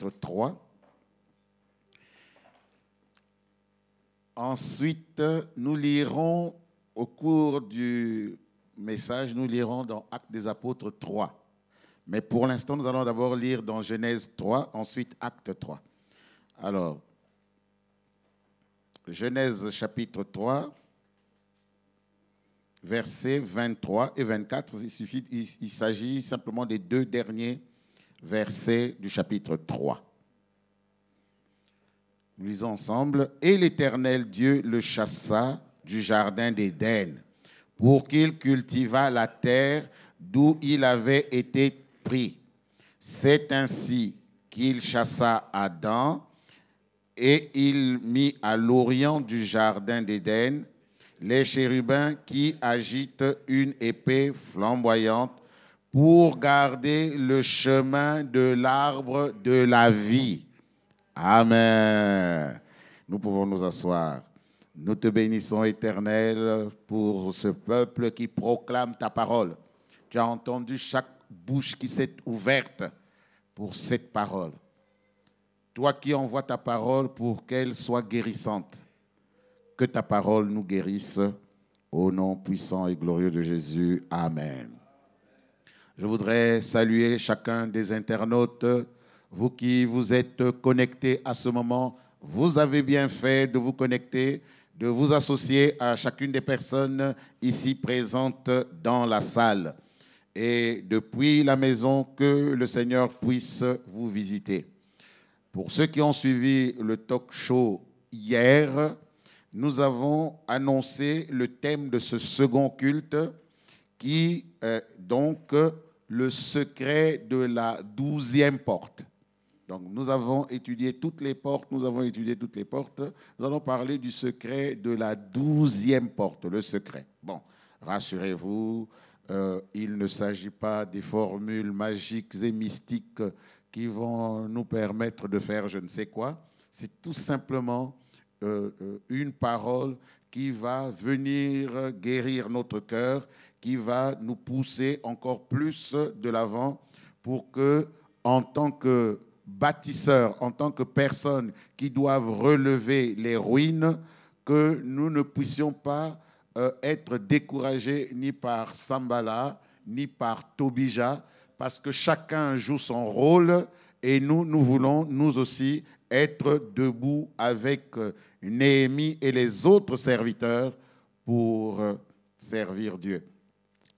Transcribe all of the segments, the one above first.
chapitre 3. Ensuite, nous lirons au cours du message, nous lirons dans Actes des Apôtres 3. Mais pour l'instant, nous allons d'abord lire dans Genèse 3, ensuite Acte 3. Alors, Genèse chapitre 3, versets 23 et 24. Il, il, s'agit simplement des deux derniers versets du chapitre 3. Nous lisons ensemble. Et l'Éternel Dieu le chassa du jardin d'Éden pour qu'il cultivât la terre d'où il avait été pris. C'est ainsi qu'il chassa Adam et il mit à l'orient du jardin d'Éden les chérubins qui agitent une épée flamboyante pour garder le chemin de l'arbre de la vie. Amen. Nous pouvons nous asseoir. Nous te bénissons, Éternel, pour ce peuple qui proclame ta parole. Tu as entendu chaque bouche qui s'est ouverte pour cette parole. Toi qui envoies ta parole pour qu'elle soit guérissante, que ta parole nous guérisse. Au nom puissant et glorieux de Jésus. Amen. Je voudrais saluer chacun des internautes, vous qui vous êtes connectés à ce moment. Vous avez bien fait de vous connecter, de vous associer à chacune des personnes ici présentes dans la salle. Et depuis la maison, que le Seigneur puisse vous visiter. Pour ceux qui ont suivi le talk show hier, nous avons annoncé le thème de ce second culte qui est donc le secret de la douzième porte. Donc nous avons étudié toutes les portes, nous avons étudié toutes les portes. Nous allons parler du secret de la douzième porte, le secret. Bon, rassurez-vous, euh, il ne s'agit pas des formules magiques et mystiques qui vont nous permettre de faire je ne sais quoi. C'est tout simplement euh, euh, une parole qui va venir guérir notre cœur, qui va nous pousser encore plus de l'avant pour que, en tant que bâtisseurs, en tant que personnes qui doivent relever les ruines, que nous ne puissions pas euh, être découragés ni par Sambala, ni par Tobija, parce que chacun joue son rôle et nous, nous voulons, nous aussi, être debout avec Néhémie et les autres serviteurs pour euh, servir Dieu.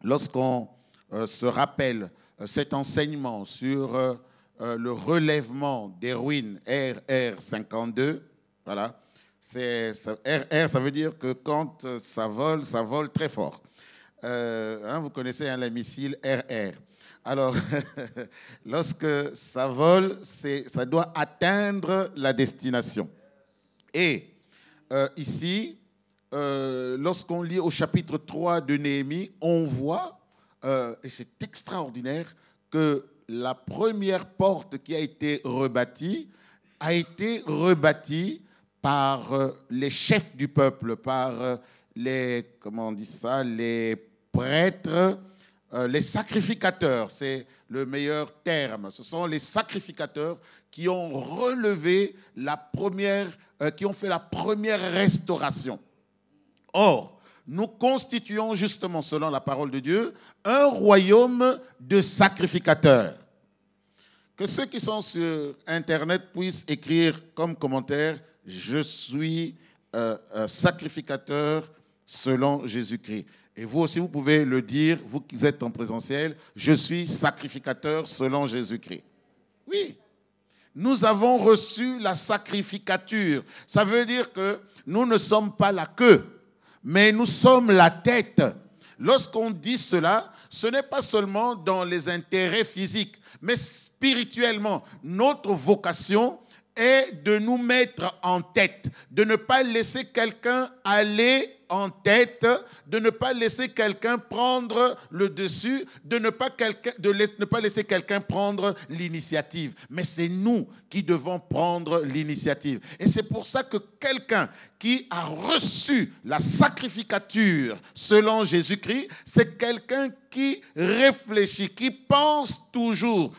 Lorsqu'on euh, se rappelle euh, cet enseignement sur le relèvement des ruines RR 52, voilà, c'est, RR, ça veut dire que quand ça vole, ça vole très fort. Hein, vous connaissez hein, les missiles RR. Alors, lorsque ça vole, ça doit atteindre la destination. Et euh, ici, euh, lorsqu'on lit au chapitre 3 de Néhémie, on voit, euh, et c'est extraordinaire, que la première porte qui a été rebâtie a été rebâtie par les chefs du peuple, par les, comment on dit ça, les prêtres, les sacrificateurs, c'est le meilleur terme. Ce sont les sacrificateurs qui ont relevé la première euh, qui ont fait la première restauration. Or, nous constituons justement, selon la parole de Dieu, un royaume de sacrificateurs. Que ceux qui sont sur Internet puissent écrire comme commentaire, je suis euh, euh, sacrificateur selon Jésus-Christ. Et vous aussi, vous pouvez le dire, vous qui êtes en présentiel, je suis sacrificateur selon Jésus-Christ. Oui, nous avons reçu la sacrificature. Ça veut dire que nous ne sommes pas la queue, mais nous sommes la tête. Lorsqu'on dit cela, ce n'est pas seulement dans les intérêts physiques, mais spirituellement. Notre vocation est de nous mettre en tête, de ne pas laisser quelqu'un aller en tête, de ne pas laisser quelqu'un prendre le dessus, de ne pas, laisser quelqu'un prendre l'initiative. Mais c'est nous qui devons prendre l'initiative. Et c'est pour ça que quelqu'un qui a reçu la sacrificature selon Jésus-Christ, c'est quelqu'un qui réfléchit, qui pense toujours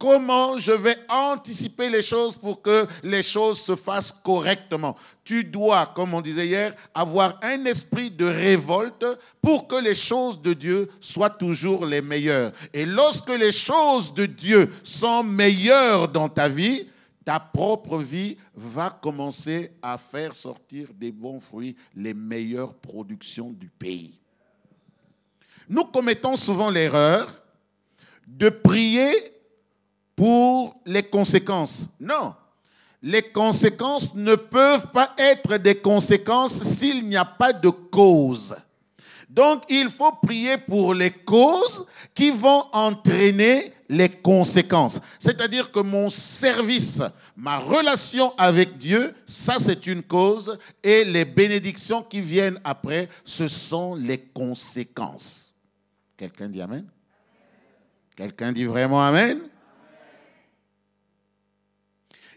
Comment je vais anticiper les choses pour que les choses se fassent correctement? Tu dois, comme on disait hier, avoir un esprit de révolte pour que les choses de Dieu soient toujours les meilleures. Et lorsque les choses de Dieu sont meilleures dans ta vie, ta propre vie va commencer à faire sortir des bons fruits, les meilleures productions du pays. Nous commettons souvent l'erreur de prier pour les conséquences. Non. Les conséquences ne peuvent pas être des conséquences s'il n'y a pas de cause. Donc, il faut prier pour les causes qui vont entraîner les conséquences. C'est-à-dire que mon service, ma relation avec Dieu, ça c'est une cause, et les bénédictions qui viennent après, ce sont les conséquences. Quelqu'un dit Amen? Quelqu'un dit vraiment Amen?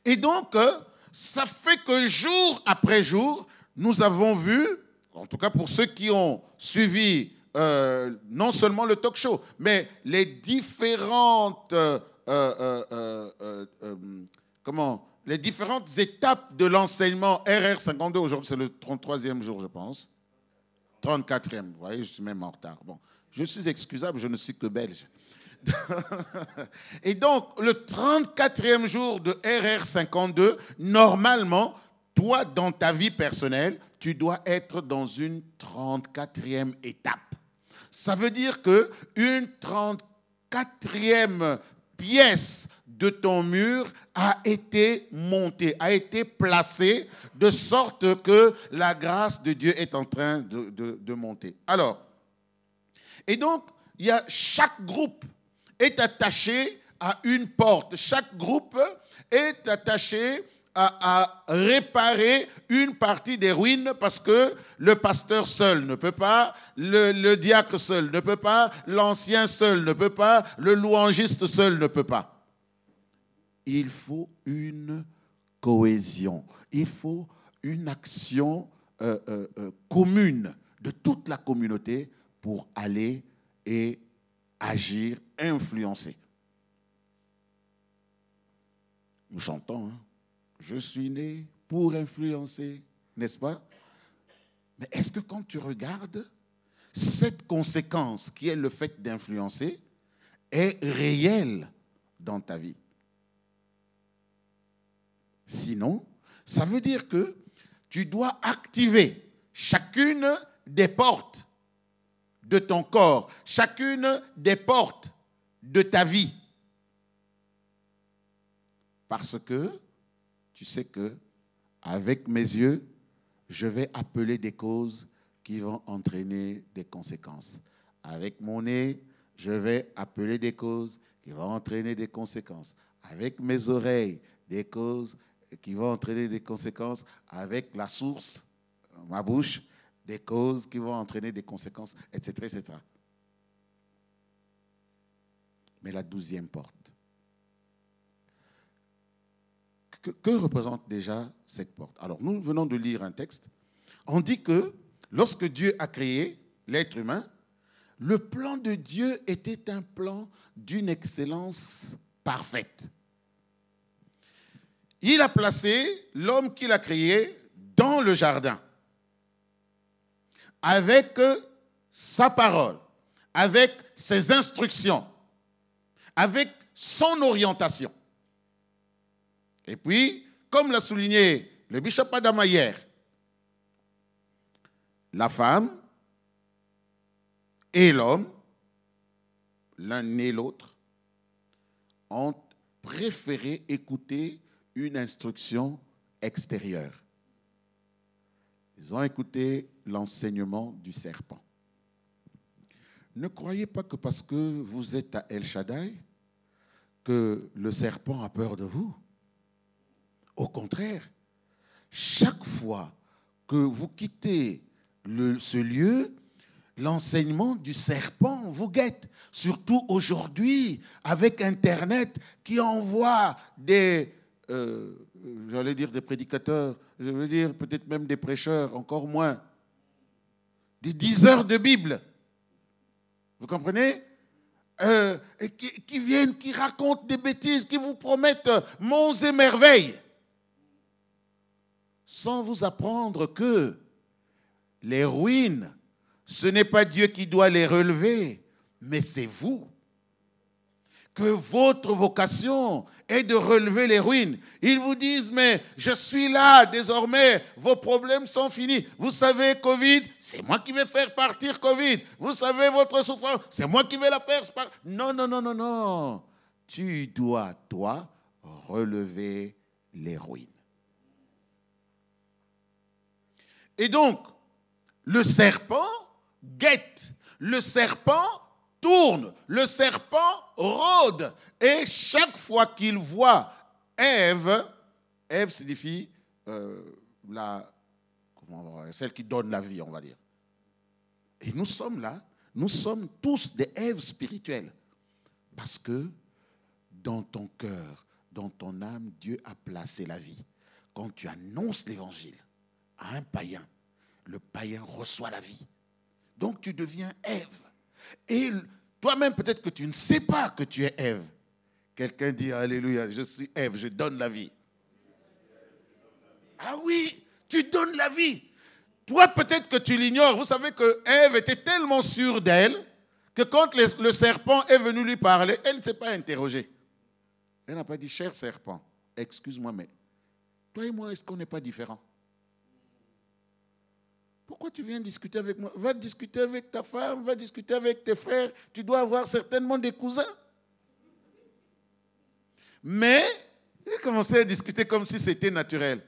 Et donc, euh, ça fait que jour après jour, nous avons vu, en tout cas pour ceux qui ont suivi euh, non seulement le talk show, mais les différentes, euh, comment, les différentes étapes de l'enseignement RR52, aujourd'hui c'est le 33e jour je pense, 34e, vous voyez, je suis même en retard. Bon, je suis excusable, je ne suis que belge. Et donc, le 34e jour de RR52, normalement, toi, dans ta vie personnelle, tu dois être dans une 34e étape. Ça veut dire que une 34e pièce de ton mur a été montée, a été placée, de sorte que la grâce de Dieu est en train de, de monter. Alors, et donc, il y a chaque groupe est attaché à une porte. Chaque groupe est attaché à, réparer une partie des ruines parce que le pasteur seul ne peut pas, le, diacre seul ne peut pas, l'ancien seul ne peut pas, le louangiste seul ne peut pas. Il faut une cohésion, il faut une action euh, euh, euh, commune de toute la communauté pour aller et agir, influencer. Nous chantons, hein. je suis né pour influencer, n'est-ce pas? Mais est-ce que quand tu regardes, cette conséquence qui est le fait d'influencer est réelle dans ta vie? Sinon, ça veut dire que tu dois activer chacune des portes de ton corps, chacune des portes de ta vie. Parce que tu sais que avec mes yeux, je vais appeler des causes qui vont entraîner des conséquences. Avec mon nez, je vais appeler des causes qui vont entraîner des conséquences. Avec mes oreilles, des causes qui vont entraîner des conséquences. Avec la source, ma bouche, des causes qui vont entraîner des conséquences, etc. etc. Mais la douzième porte. Que, que, représente déjà cette porte? Alors, nous venons de lire un texte. On dit que lorsque Dieu a créé l'être humain, le plan de Dieu était un plan d'une excellence parfaite. Il a placé l'homme qu'il a créé dans le jardin avec sa parole, avec ses instructions, avec son orientation. Et puis, comme l'a souligné le bishop Adama hier, la femme et l'homme, l'un et l'autre, ont préféré écouter une instruction extérieure. Ils ont écouté l'enseignement du serpent. Ne croyez pas que parce que vous êtes à El Shaddai, que le serpent a peur de vous. Au contraire, chaque fois que vous quittez ce lieu, l'enseignement du serpent vous guette. Surtout aujourd'hui, avec Internet qui envoie des, euh, j'allais dire des prédicateurs, je veux dire peut-être même des prêcheurs, encore moins, des dix heures de Bible. Vous comprenez? Euh, qui, qui viennent, qui racontent des bêtises, qui vous promettent monts et merveilles, sans vous apprendre que les ruines, ce n'est pas Dieu qui doit les relever, mais c'est vous que votre vocation est de relever les ruines. Ils vous disent, mais je suis là, désormais, vos problèmes sont finis. Vous savez, Covid, c'est moi qui vais faire partir Covid. Vous savez, votre souffrance, c'est moi qui vais la faire. Non, non, non, non, non. Tu dois, toi, relever les ruines. Et donc, le serpent guette, le serpent tourne, le serpent rôde. Et chaque fois qu'il voit Ève, Ève signifie euh, la, celle qui donne la vie, on va dire. Et nous sommes là, nous sommes tous des Èves spirituelles. Parce que dans ton cœur, dans ton âme, Dieu a placé la vie. Quand tu annonces l'évangile à un païen, le païen reçoit la vie. Donc tu deviens Ève. Et toi-même, peut-être que tu ne sais pas que tu es Ève. Quelqu'un dit Alléluia, je suis Ève, je donne la vie. Ah oui, tu donnes la vie. Toi, peut-être que tu l'ignores. Vous savez que Ève était tellement sûre d'elle que quand le serpent est venu lui parler, elle ne s'est pas interrogée. Elle n'a pas dit, cher serpent, excuse-moi, mais toi et moi, est-ce qu'on n'est pas différents? Pourquoi tu viens discuter avec moi Va discuter avec ta femme, va discuter avec tes frères. Tu dois avoir certainement des cousins. Mais il a commencé à discuter comme si c'était naturel.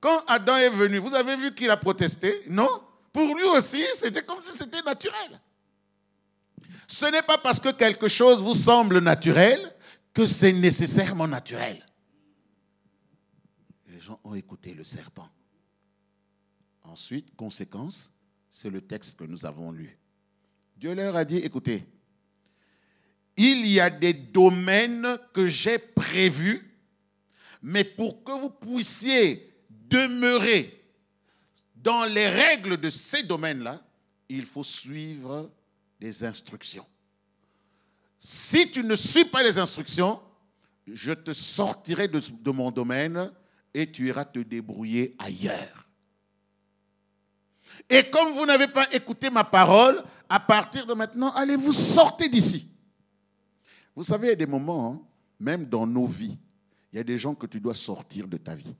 Quand Adam est venu, vous avez vu qu'il a protesté Non? Pour lui aussi, c'était comme si c'était naturel. Ce n'est pas parce que quelque chose vous semble naturel que c'est nécessairement naturel. Les gens ont écouté le serpent. Ensuite, conséquence, c'est le texte que nous avons lu. Dieu leur a dit, écoutez, il y a des domaines que j'ai prévus, mais pour que vous puissiez demeurer dans les règles de ces domaines-là, il faut suivre des instructions. Si tu ne suis pas les instructions, je te sortirai de, de mon domaine et tu iras te débrouiller ailleurs. Et comme vous n'avez pas écouté ma parole, à partir de maintenant, allez vous sortez d'ici. Vous savez, il y a des moments, hein, même dans nos vies, il y a des gens que tu dois sortir de ta vie.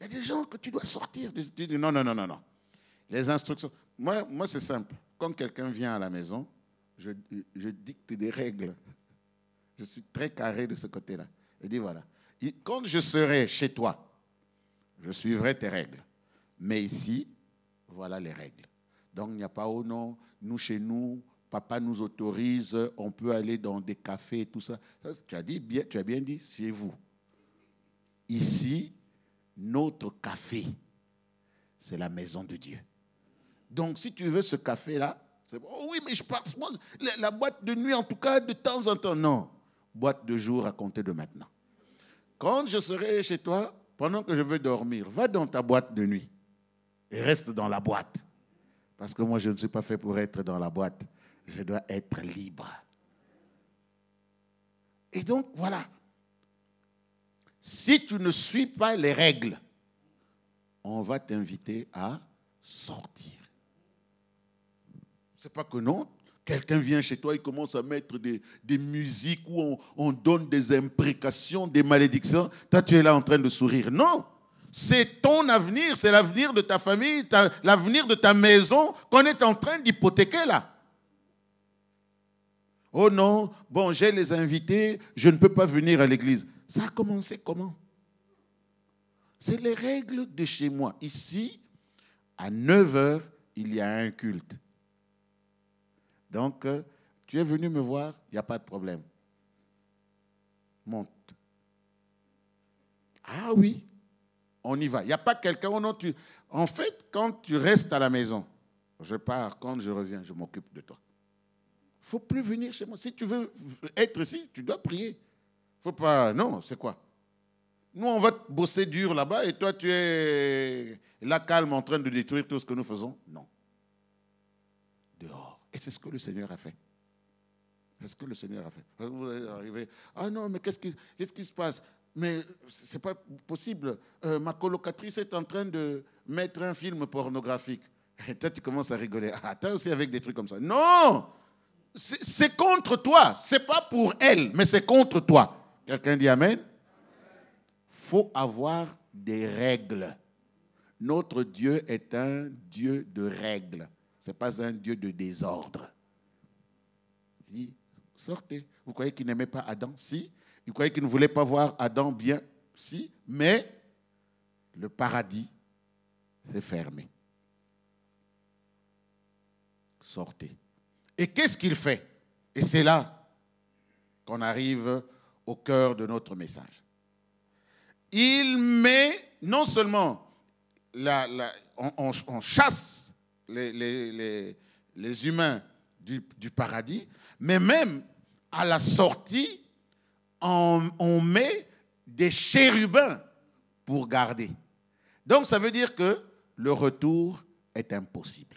Il y a des gens que tu dois sortir. De, non, non, non, non, non. Les instructions. Moi, moi c'est simple. Quand quelqu'un vient à la maison, je, je, dicte des règles. Je suis très carré de ce côté-là. Je dis voilà. Quand je serai chez toi, je suivrai tes règles. Mais ici, voilà les règles. Donc, il n'y a pas, oh non, nous chez nous, papa nous autorise, on peut aller dans des cafés, tout ça. tu, as dit bien, tu as bien dit, chez vous. Ici, notre café, c'est la maison de Dieu. Donc, si tu veux ce café-là, c'est bon. Oh oui, mais je moi, la, boîte de nuit, en tout cas, de temps en temps. Non, boîte de jour à compter de maintenant. Quand je serai chez toi, pendant que je veux dormir, va dans ta boîte de nuit et reste dans la boîte. Parce que moi, je ne suis pas fait pour être dans la boîte. Je dois être libre. Et donc, voilà. Si tu ne suis pas les règles, on va t'inviter à sortir. C'est pas que non. Quelqu'un vient chez toi, il commence à mettre des, des musiques où on, on donne des imprécations, des malédictions. Toi, tu es là en train de sourire. Non. C'est ton avenir, c'est l'avenir de ta famille, l'avenir de ta maison qu'on est en train d'hypothéquer là. Oh non, bon, j'ai les invités, je ne peux pas venir à l'église. Ça a commencé comment? C'est les règles de chez moi. Ici, à 9 h, il y a un culte. Donc, euh, tu es venu me voir, il n'y a pas de problème. Monte. Ah oui, on y va. Il n'y a pas quelqu'un où non, tu... En fait, quand tu restes à la maison, je pars, quand je reviens, je m'occupe de toi. Il ne faut plus venir chez moi. Si tu veux être ici, tu dois prier. faut pas. Non, c'est quoi? Nous, on va bosser dur là-bas et toi, tu es là calme en train de détruire tout ce que nous faisons? Non. Dehors. Et c'est ce que le Seigneur a fait. C'est ce que le Seigneur a fait. Vous allez arriver, ah non, mais qu'est-ce qui se passe? Mais ce n'est pas possible. Euh, ma colocatrice est en train de mettre un film pornographique. Et toi, tu commences à rigoler. Ah, toi aussi avec des trucs comme ça. Non C'est contre toi. C'est pas pour elle, mais c'est contre toi. Quelqu'un dit Amen? Faut avoir des règles. Notre Dieu est un Dieu de règles. Ce n'est pas un Dieu de désordre. Il dit, sortez. Vous croyez qu'il n'aimait pas Adam? Si. Vous croyez qu'il ne voulait pas voir Adam bien Si. Mais le paradis s'est fermé. Sortez. Et qu'est-ce qu'il fait? Et c'est là qu'on arrive au cœur de notre message. Il met non seulement on, chasse les, humains du, paradis, mais même à la sortie, on, met des chérubins pour garder. Donc ça veut dire que le retour est impossible.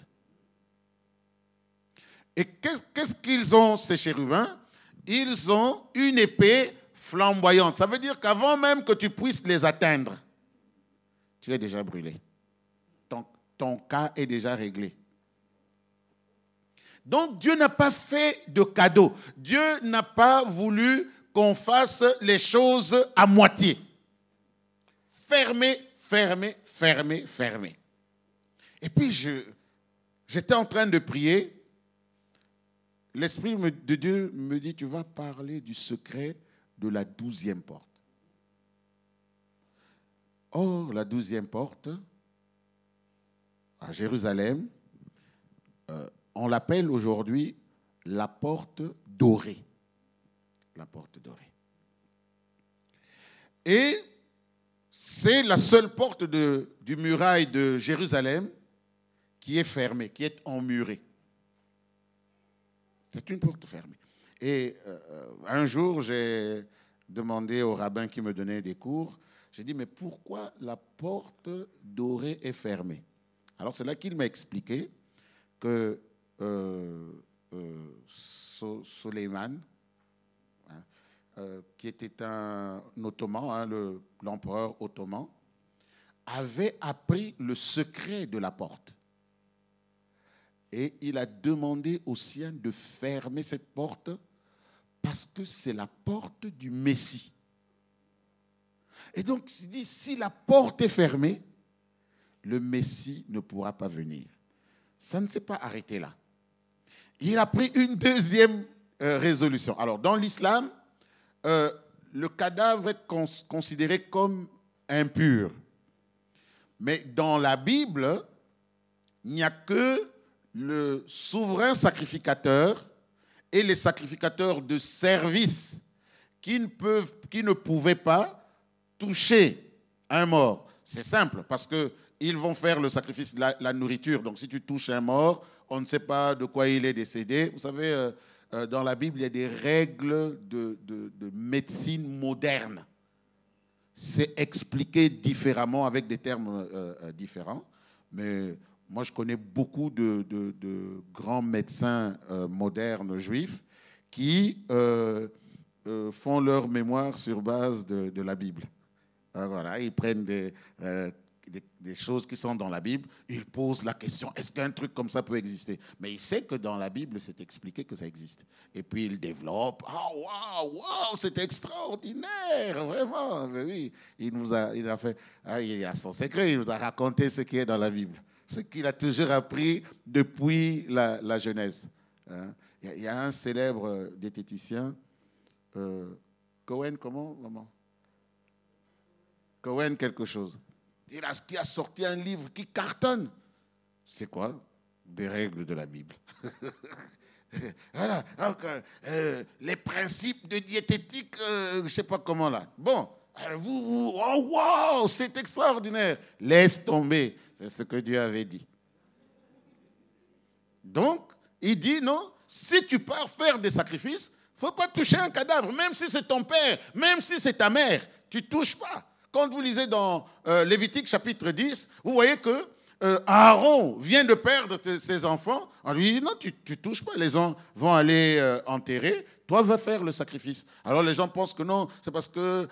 Et qu'est-ce qu'ils ont, ces chérubins? Ils ont une épée flamboyante. Ça veut dire qu'avant même que tu puisses les atteindre, tu es déjà brûlé. Ton, ton cas est déjà réglé. Donc Dieu n'a pas fait de cadeau. Dieu n'a pas voulu qu'on fasse les choses à moitié. Fermez, fermez, fermez, fermez. Et puis j'étais en train de prier. L'Esprit de Dieu me dit, tu vas parler du secret de la douzième porte. Or, la douzième porte, à Jérusalem, euh, on l'appelle aujourd'hui la porte dorée. La porte dorée. Et c'est la seule porte du muraille de Jérusalem qui est fermée, qui est emmurée. C'est une porte fermée. Et euh, un jour, j'ai demandé au rabbin qui me donnait des cours, j'ai dit, mais pourquoi la porte dorée est fermée? Alors c'est là qu'il m'a expliqué que euh, euh, Soleiman, euh, qui était un ottoman, hein, l'empereur ottoman, avait appris le secret de la porte. Et il a demandé aux siens de fermer cette porte parce que c'est la porte du Messie. Et donc, il dit, si la porte est fermée, le Messie ne pourra pas venir. Ça ne s'est pas arrêté là. Il a pris une deuxième euh, résolution. Alors, dans l'islam, euh, le cadavre est considéré comme impur. Mais dans la Bible, il n'y a que le souverain sacrificateur et les sacrificateurs de service qui ne, peuvent, qui ne pouvaient pas toucher un mort. C'est simple, parce qu'ils vont faire le sacrifice de la, nourriture. Donc si tu touches un mort, on ne sait pas de quoi il est décédé. Vous savez, euh, euh, dans la Bible, il y a des règles de, de, de médecine moderne. C'est expliqué différemment avec des termes euh, différents. Mais moi, je connais beaucoup de, grands médecins euh, modernes juifs qui euh, euh, font leur mémoire sur base de, la Bible. voilà, ils prennent des, des, choses qui sont dans la Bible, ils posent la question est-ce qu'un truc comme ça peut exister? Mais il sait que dans la Bible, c'est expliqué que ça existe. Et puis il développe ah waouh, waouh, c'est extraordinaire, vraiment. oui, il nous a, il a fait, ah, il a son secret, il nous a raconté ce qui est dans la Bible ce qu'il a toujours appris depuis la, Genèse. Hein. Il y, a un célèbre diététicien, euh, Cohen, comment, maman? Cohen quelque chose. Il a, qui a sorti un livre qui cartonne. C'est quoi Des règles de la Bible. voilà, euh, les principes de diététique, je ne sais pas comment là. Bon, vous, vous oh wow, c'est extraordinaire. Laisse tomber. C'est ce que Dieu avait dit. Donc, il dit non, si tu pars faire des sacrifices, faut pas toucher un cadavre, même si c'est ton père, même si c'est ta mère, tu touches pas. Quand vous lisez dans euh, Lévitique chapitre 10, vous voyez que euh, Aaron vient de perdre ses, enfants, on lui dit non, tu ne touches pas, les gens vont aller euh, enterrer, toi va faire le sacrifice. Alors les gens pensent que non, c'est parce que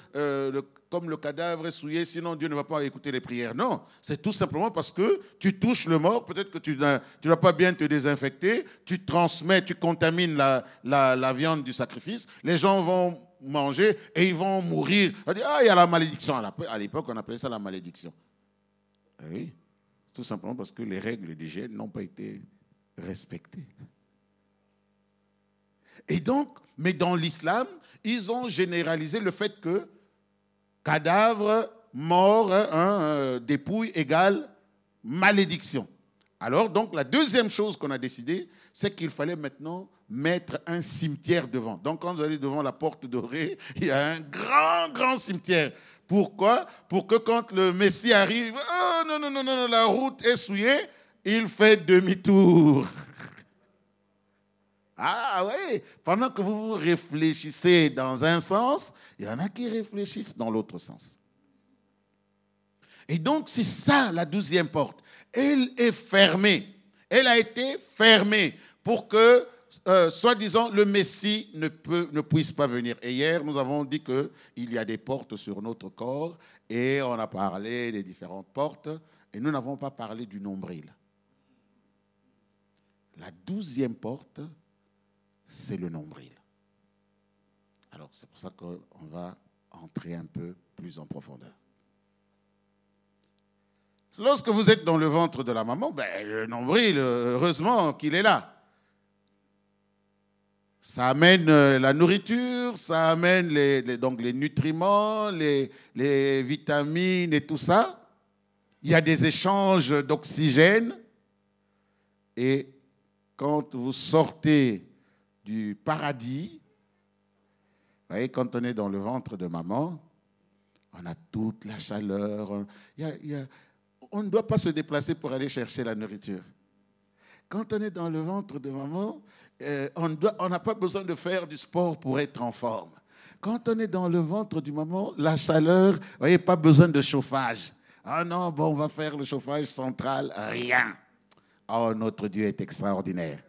comme le cadavre est souillé, sinon Dieu ne va pas écouter les prières. Non, c'est tout simplement parce que tu touches le mort, peut-être que tu ne vas pas bien te désinfecter, tu transmets, tu contamines la viande du sacrifice, les gens vont manger et ils vont mourir. Ah, il y a la malédiction. À l'époque, on appelait ça la malédiction. Eh oui, tout simplement parce que les règles d'hygiène n'ont pas été respectées. Et donc, mais dans l'islam, ils ont généralisé le fait que cadavre, mort, hein, euh, dépouille égale malédiction. Alors, donc, la deuxième chose qu'on a décidé, c'est qu'il fallait maintenant mettre un cimetière devant. Donc, quand vous allez devant la porte dorée, il y a un grand, grand cimetière. Pourquoi? Pour que quand le Messie arrive, oh non, non, non, non, la route est souillée, il fait demi-tour. Ah oui, pendant que vous réfléchissez dans un sens, il y en a qui réfléchissent dans l'autre sens. Et donc, c'est ça la douzième porte. Elle est fermée. Elle a été fermée pour que euh, soi-disant, le Messie ne, peut, puisse pas venir. Et hier, nous avons dit qu'il y a des portes sur notre corps et on a parlé des différentes portes et nous n'avons pas parlé du nombril. La douzième porte, c'est le nombril. Alors, c'est pour ça qu'on va entrer un peu plus en profondeur. Lorsque vous êtes dans le ventre de la maman, ben, le nombril, heureusement qu'il est là. Ça amène euh, la nourriture, ça amène les, donc les nutriments, les, vitamines et tout ça. Il y a des échanges d'oxygène. Et quand vous sortez du paradis, vous voyez, quand on est dans le ventre de maman, on a toute la chaleur. on ne doit pas se déplacer pour aller chercher la nourriture. Quand on est dans le ventre de maman, euh, on n'a pas besoin de faire du sport pour être en forme. Quand on est dans le ventre du maman, la chaleur, vous voyez, pas besoin de chauffage. Ah non, bon, on va faire le chauffage central, rien. Oh, notre Dieu est extraordinaire.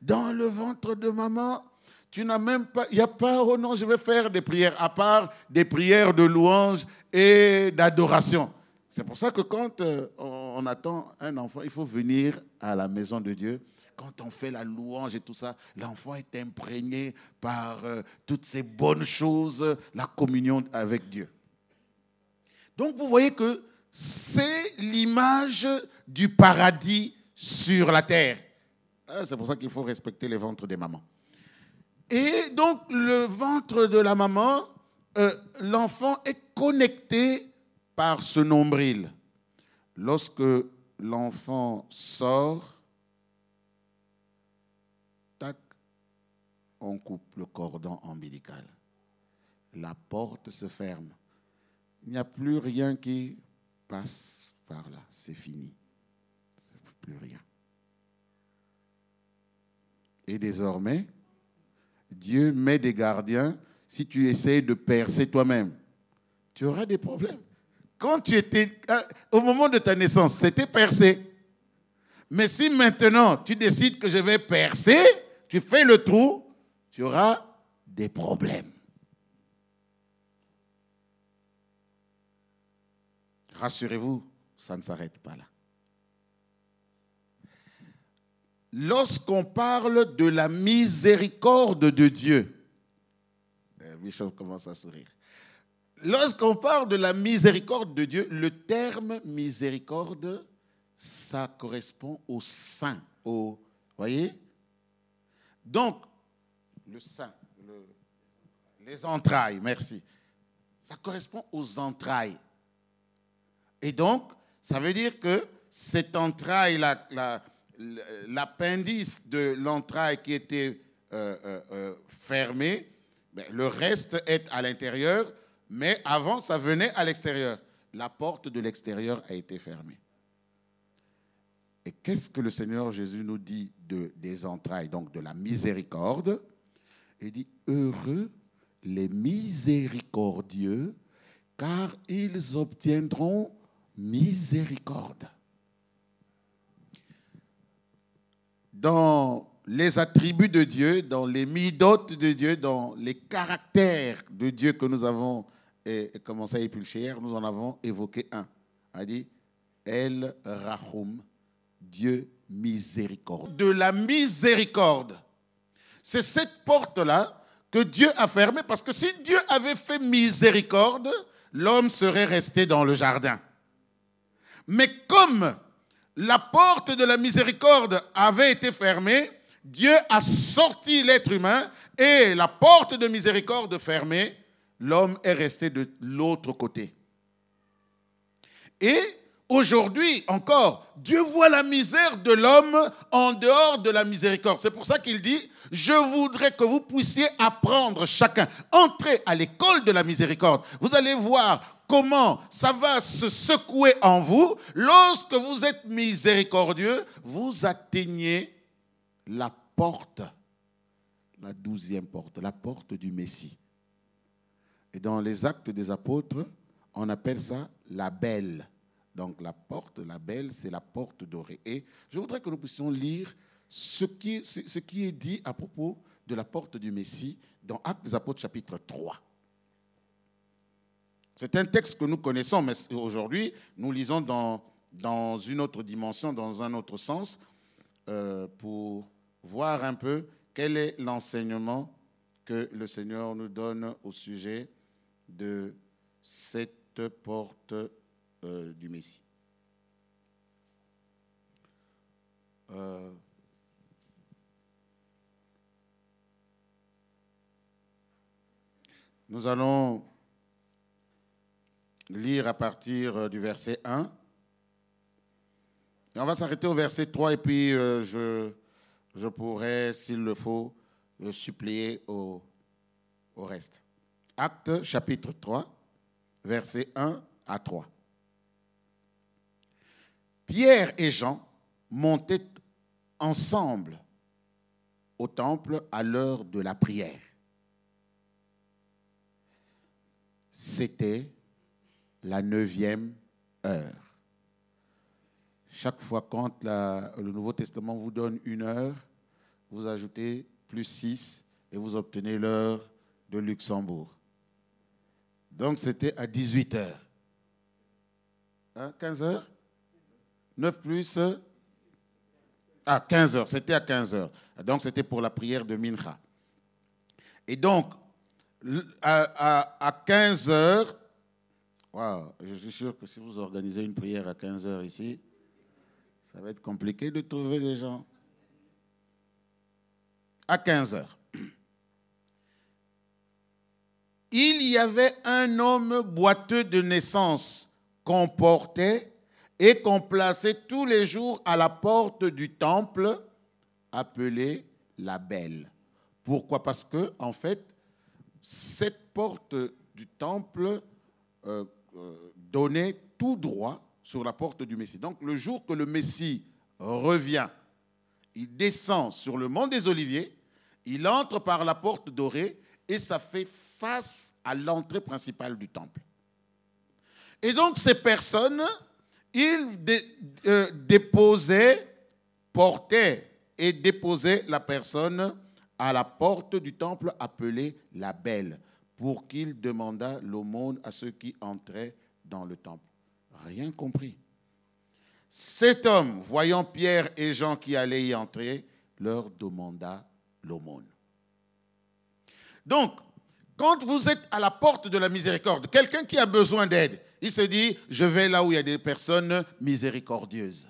Dans le ventre de maman, tu n'as même pas, il n'y a pas, oh non, je vais faire des prières, à part des prières de louange et d'adoration. C'est pour ça que quand euh, on attend un enfant, il faut venir à la maison de Dieu quand on fait la louange et tout ça, l'enfant est imprégné par euh, toutes ces bonnes choses, la communion avec Dieu. Donc vous voyez que c'est l'image du paradis sur la terre. Ah, c'est pour ça qu'il faut respecter les ventres des mamans. Et donc le ventre de la maman, euh, l'enfant est connecté par ce nombril. Lorsque l'enfant sort, on coupe le cordon ombilical. La porte se ferme. Il n'y a plus rien qui passe par là. C'est fini. Plus rien. Et désormais, Dieu met des gardiens. Si tu essayes de percer toi-même, tu auras des problèmes. Quand tu étais, euh, au moment de ta naissance, c'était percé. Mais si maintenant tu décides que je vais percer, tu fais le trou, tu auras des problèmes. Rassurez-vous, ça ne s'arrête pas là. Lorsqu'on parle de la miséricorde de Dieu, Michel euh, commence à sourire. Lorsqu'on parle de la miséricorde de Dieu, le terme miséricorde, ça correspond au saint, au, voyez? Donc, le sein, les entrailles, merci. Ça correspond aux entrailles. Et donc, ça veut dire que cette entraille, l'appendice de l'entraille qui était euh, euh, euh, fermée, ben, le reste est à l'intérieur, mais avant, ça venait à l'extérieur. La porte de l'extérieur a été fermée. Et qu'est-ce que le Seigneur Jésus nous dit de, des entrailles, donc de la miséricorde il dit, heureux les miséricordieux, car ils obtiendront miséricorde. Dans les attributs de Dieu, dans les midotes de Dieu, dans les caractères de Dieu que nous avons commencé à épulcher nous en avons évoqué un. A dit El Rahum, Dieu miséricorde. De la miséricorde c'est cette porte-là que Dieu a fermée parce que si Dieu avait fait miséricorde, l'homme serait resté dans le jardin. Mais comme la porte de la miséricorde avait été fermée, Dieu a sorti l'être humain et la porte de miséricorde fermée, l'homme est resté de l'autre côté. Et aujourd'hui encore, Dieu voit la misère de l'homme en dehors de la miséricorde. C'est pour ça qu'il dit, je voudrais que vous puissiez apprendre chacun, entrer à l'école de la miséricorde. Vous allez voir comment ça va se secouer en vous. Lorsque vous êtes miséricordieux, vous atteignez la porte, la douzième porte, la porte du Messie. Et dans les actes des apôtres, on appelle ça la belle. Donc la porte, la belle, c'est la porte dorée. Et je voudrais que nous puissions lire ce qui, est dit à propos de la porte du Messie dans Actes des apôtres chapitre 3. C'est un texte que nous connaissons, mais aujourd'hui, nous lisons dans, dans une autre dimension, dans un autre sens, euh, pour voir un peu quel est l'enseignement que le Seigneur nous donne au sujet de cette porte euh, du Messie. Euh, nous allons lire à partir du verset 1. on va s'arrêter au verset 3 et puis je je pourrais, s'il le faut, supplier au, au reste. Acte chapitre 3, versets 1 à 3. Pierre et Jean montaient ensemble au temple à l'heure de la prière. C'était la neuvième heure. Chaque fois quand le Nouveau Testament vous donne une heure, vous ajoutez plus 6 et vous obtenez l'heure de Luxembourg. Donc c'était à 18 heures. 15 hein, heures? 9 plus Ah, 15 heures, c'était à 15 heures. Donc c'était pour la prière de Mincha. Et donc, à, 15 heures, je suis sûr que si vous organisez une prière à 15 heures ici, ça va être compliqué de trouver des gens. À 15 heures. Il y avait un homme boiteux de naissance portait et qu'on plaçait tous les jours à la porte du temple, appelé la Belle. Pourquoi? Parce que, en fait, cette porte du temple euh, euh, donnait tout droit sur la porte du Messie. Donc le jour que le Messie revient, il descend sur le mont des Oliviers, il entre par la porte dorée et ça fait face à l'entrée principale du temple. Et donc ces personnes, ils euh, déposaient, portaient et déposaient la personne à la porte du temple appelée la Belle, pour qu'il demandât l'aumône à ceux qui entraient dans le temple rien compris. Cet homme, voyant Pierre et Jean qui allaient y entrer, leur demanda l'aumône. Donc, quand vous êtes à la porte de la miséricorde, quelqu'un qui a besoin d'aide, il se dit, je vais là où il y a des personnes miséricordieuses.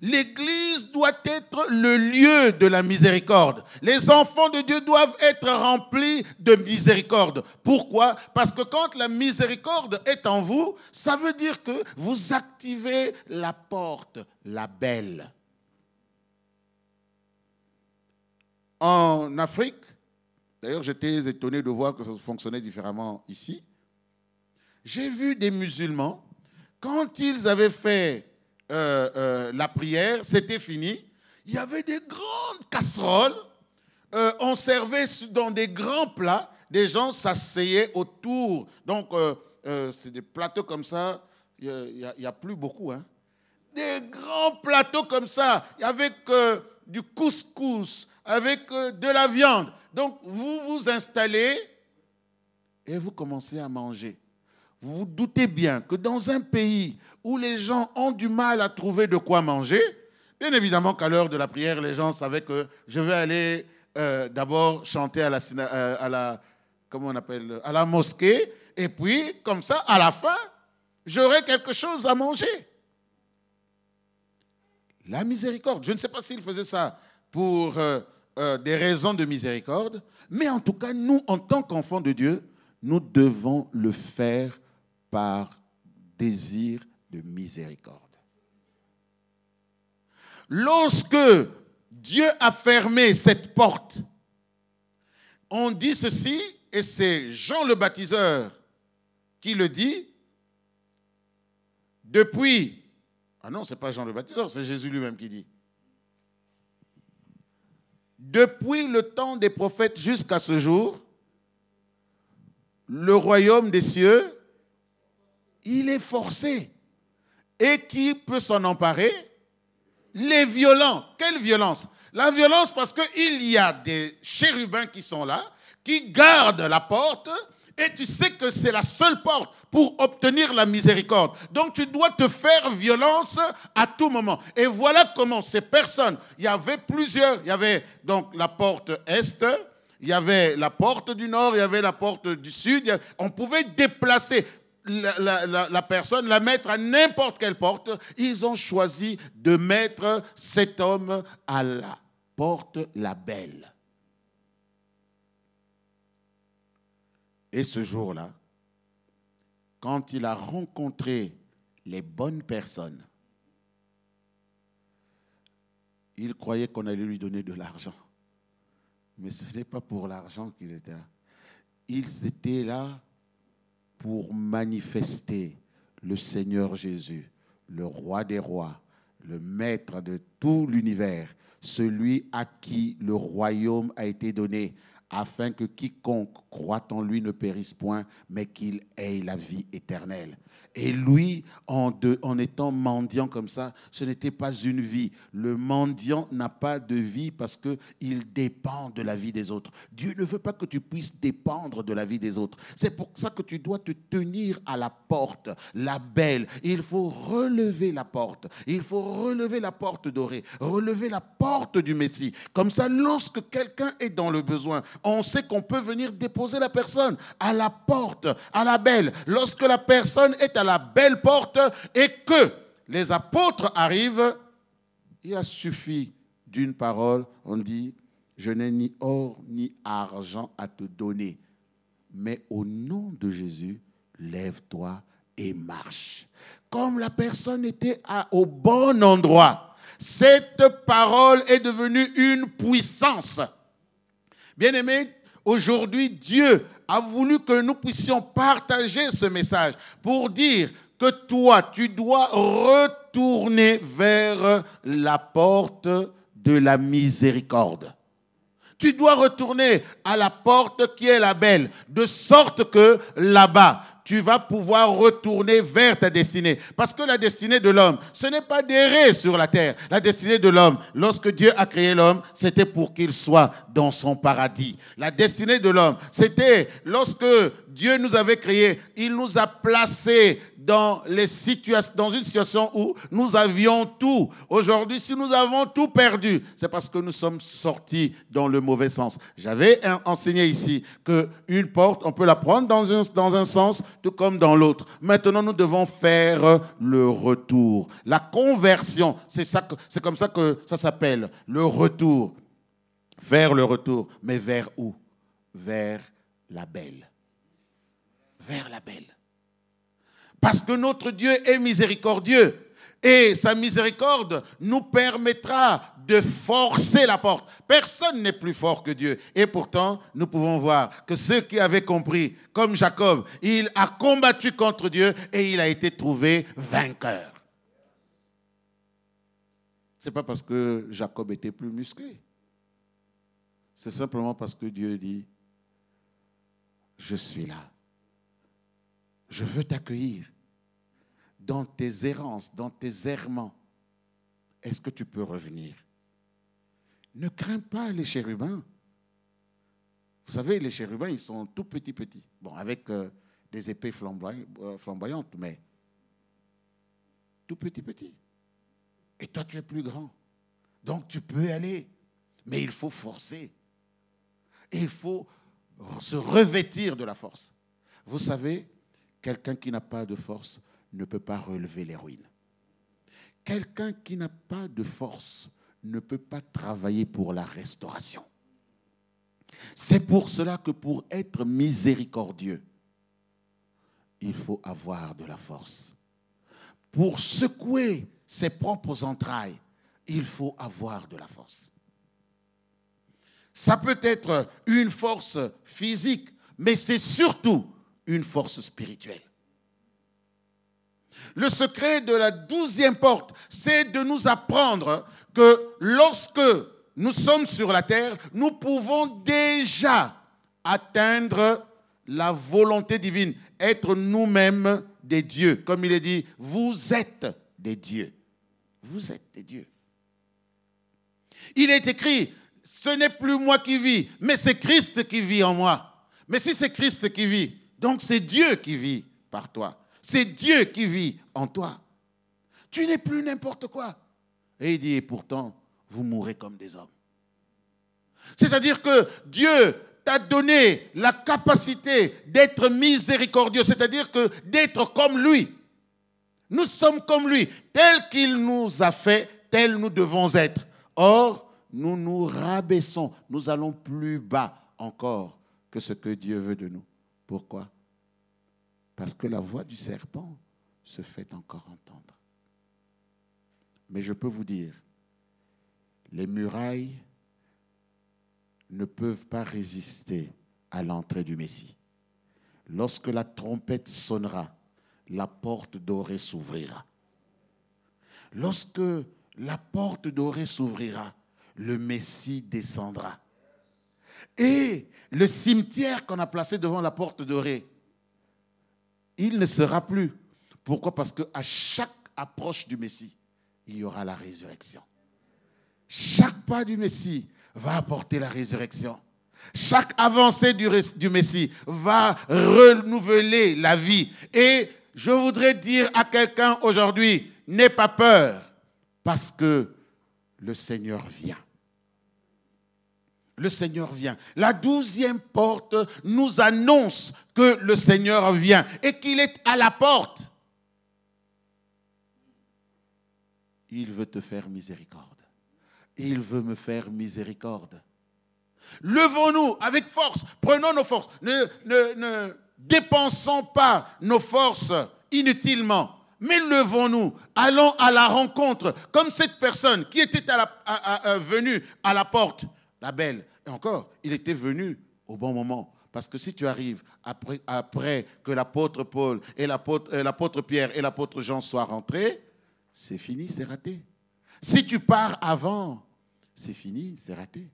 L'Église doit être le lieu de la miséricorde. Les enfants de Dieu doivent être remplis de miséricorde. Pourquoi? Parce que quand la miséricorde est en vous, ça veut dire que vous activez la porte, la belle. En Afrique, d'ailleurs j'étais étonné de voir que ça fonctionnait différemment ici, j'ai vu des musulmans, quand ils avaient fait euh, euh, la prière, c'était fini. Il y avait des grandes casseroles. Euh, on servait dans des grands plats. Des gens s'asseyaient autour. Donc, c'est des plateaux comme ça. Il n'y a, plus beaucoup. Hein. Des grands plateaux comme ça, avec du couscous, avec de la viande. Donc vous vous installez et vous commencez à manger. Vous vous doutez bien que dans un pays où les gens ont du mal à trouver de quoi manger, bien évidemment qu'à l'heure de la prière, les gens savaient que je vais aller euh, d'abord chanter à la, euh, à la mosquée, et puis comme ça, à la fin, j'aurai quelque chose à manger. La miséricorde. Je ne sais pas s'il faisait ça pour euh, des raisons de miséricorde, mais en tout cas, nous, en tant qu'enfants de Dieu, nous devons le faire par désir de miséricorde. Lorsque Dieu a fermé cette porte, on dit ceci, et c'est Jean le baptiseur qui le dit, depuis, ah non, ce n'est pas Jean le baptiseur, c'est Jésus lui-même qui dit, depuis le temps des prophètes jusqu'à ce jour, le royaume des cieux il est forcé. Et qui peut s'en emparer? Les violents. Quelle violence? La violence parce qu'il y a des chérubins qui sont là, qui gardent la porte, et tu sais que c'est la seule porte pour obtenir la miséricorde. Donc tu dois te faire violence à tout moment. Et voilà comment ces personnes, il y avait plusieurs, il y avait donc la porte est, il y avait la porte du nord, il y avait la porte du sud, on pouvait déplacer la, personne, la mettre à n'importe quelle porte. Ils ont choisi de mettre cet homme à la porte la belle. Et ce jour-là, quand il a rencontré les bonnes personnes, il croyait qu'on allait lui donner de l'argent. Mais ce n'est pas pour l'argent qu'ils étaient là. Ils étaient là pour manifester le Seigneur Jésus, le roi des rois, le maître de tout l'univers, celui à qui le royaume a été donné, afin que quiconque croit en lui ne périsse point, mais qu'il ait la vie éternelle. Et lui, en, étant mendiant comme ça, ce n'était pas une vie. Le mendiant n'a pas de vie parce qu'il dépend de la vie des autres. Dieu ne veut pas que tu puisses dépendre de la vie des autres. C'est pour ça que tu dois te tenir à la porte, la belle. Il faut relever la porte. Il faut relever la porte dorée, relever la porte du Messie. Comme ça, lorsque quelqu'un est dans le besoin, on sait qu'on peut venir déposer la personne à la porte, à la belle. Lorsque la personne est à la belle porte et que les apôtres arrivent, il a suffi d'une parole. On dit, je n'ai ni or ni argent à te donner, mais au nom de Jésus, lève-toi et marche. Comme la personne était au bon endroit, cette parole est devenue une puissance. Bien-aimés, aujourd'hui, Dieu a voulu que nous puissions partager ce message pour dire que toi, tu dois retourner vers la porte de la miséricorde. Tu dois retourner à la porte qui est la belle, de sorte que là-bas, tu vas pouvoir retourner vers ta destinée. Parce que la destinée de l'homme, ce n'est pas d'errer sur la terre. La destinée de l'homme, lorsque Dieu a créé l'homme, c'était pour qu'il soit dans son paradis. La destinée de l'homme, c'était lorsque Dieu nous avait créés, il nous a placés dans, une situation où nous avions tout. Aujourd'hui, si nous avons tout perdu, c'est parce que nous sommes sortis dans le mauvais sens. J'avais enseigné ici qu'une porte, on peut la prendre dans un, sens, tout comme dans l'autre. Maintenant, nous devons faire le retour. La conversion, c'est comme ça que ça s'appelle, le retour. Vers le retour. Mais vers où? Vers la belle. Vers la belle. Parce que notre Dieu est miséricordieux. Et sa miséricorde nous permettra de forcer la porte. Personne n'est plus fort que Dieu. Et pourtant, nous pouvons voir que ceux qui avaient compris, comme Jacob, il a combattu contre Dieu et il a été trouvé vainqueur. Ce n'est pas parce que Jacob était plus musclé. C'est simplement parce que Dieu dit, je suis là. Je veux t'accueillir dans tes errances, dans tes errements. Est-ce que tu peux revenir? Ne crains pas les chérubins. Vous savez, les chérubins, ils sont tout petits, petits. Bon, avec euh, des épées euh, flamboyantes, mais tout petit, petit. Et toi, tu es plus grand. Donc, tu peux aller. Mais il faut forcer. Il faut se revêtir de la force. Vous savez, quelqu'un qui n'a pas de force ne peut pas relever les ruines. Quelqu'un qui n'a pas de force ne peut pas travailler pour la restauration. C'est pour cela que pour être miséricordieux, il faut avoir de la force. Pour secouer ses propres entrailles, il faut avoir de la force. Ça peut être une force physique, mais c'est surtout une force spirituelle. Le secret de la douzième porte, c'est de nous apprendre que lorsque nous sommes sur la terre, nous pouvons déjà atteindre la volonté divine, être nous-mêmes des dieux. Comme il est dit, vous êtes des dieux. Vous êtes des dieux. Il est écrit, ce n'est plus moi qui vis, mais c'est Christ qui vit en moi. Mais si c'est Christ qui vit, donc c'est Dieu qui vit par toi. C'est Dieu qui vit en toi. Tu n'es plus n'importe quoi. Et il dit, et pourtant, vous mourrez comme des hommes. C'est-à-dire que Dieu t'a donné la capacité d'être miséricordieux, c'est-à-dire que d'être comme lui. Nous sommes comme lui, tel qu'il nous a fait, tel nous devons être. Or, nous nous rabaissons, nous allons plus bas encore que ce que Dieu veut de nous. Pourquoi? Parce que la voix du serpent se fait encore entendre. Mais je peux vous dire, les murailles ne peuvent pas résister à l'entrée du Messie. Lorsque la trompette sonnera, la porte dorée s'ouvrira. Lorsque la porte dorée s'ouvrira, le Messie descendra. Et le cimetière qu'on a placé devant la porte dorée, il ne sera plus. Pourquoi? Parce qu'à chaque approche du Messie, il y aura la résurrection. Chaque pas du Messie va apporter la résurrection. Chaque avancée du, du Messie va renouveler la vie. Et je voudrais dire à quelqu'un aujourd'hui, n'aie pas peur, parce que le Seigneur vient. Le Seigneur vient. La douzième porte nous annonce que le Seigneur vient et qu'il est à la porte. Il veut te faire miséricorde. Il veut me faire miséricorde. Levons-nous avec force, prenons nos forces. Ne, dépensons pas nos forces inutilement mais levons-nous, allons à la rencontre, comme cette personne qui était venue à la porte, la belle. Et encore, il était venu au bon moment. Parce que si tu arrives après, que l'apôtre Paul et euh, l'apôtre Pierre et l'apôtre Jean soient rentrés, c'est fini, c'est raté. Si tu pars avant, c'est fini, c'est raté.